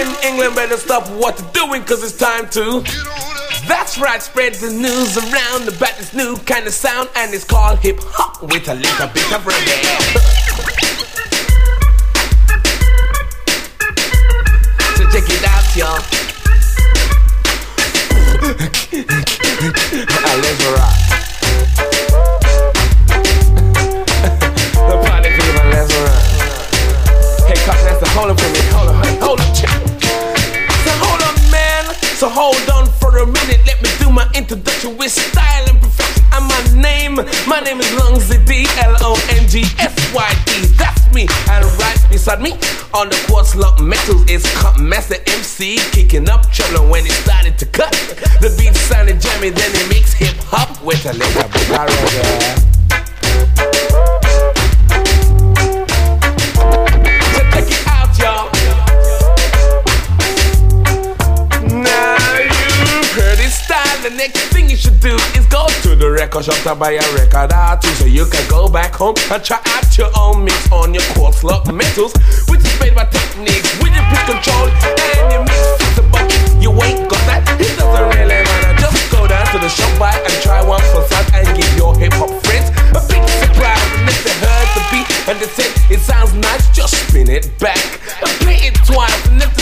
in England better stop what they're doing, cause it's time to. That's right, spread the news around about this new kind of sound, and it's called hip hop with a little bit of reggae. so check it out, y'all. Let's rock. the party people, let's rock. Hey, cop, that's the up for me. Hold up, hold up. So with style and perfection. And my name, my name is Longsy D L O N G S Y D. That's me. And right beside me on the quartz lock metals is Cut Master MC kicking up trouble when it started to cut. The beat sounded jammy, then he mix hip hop with a little bit And the next thing you should do is go to the record shop to buy a record or two so you can go back home and try out your own mix on your quartz lock metals, which is made by Technics with your pitch control and your mix. But you ain't got that, it doesn't really matter. Just go down to the shop buy and try one for size, and give your hip hop friends a big surprise. And if they heard the beat and they said it sounds nice, just spin it back and play it twice. And if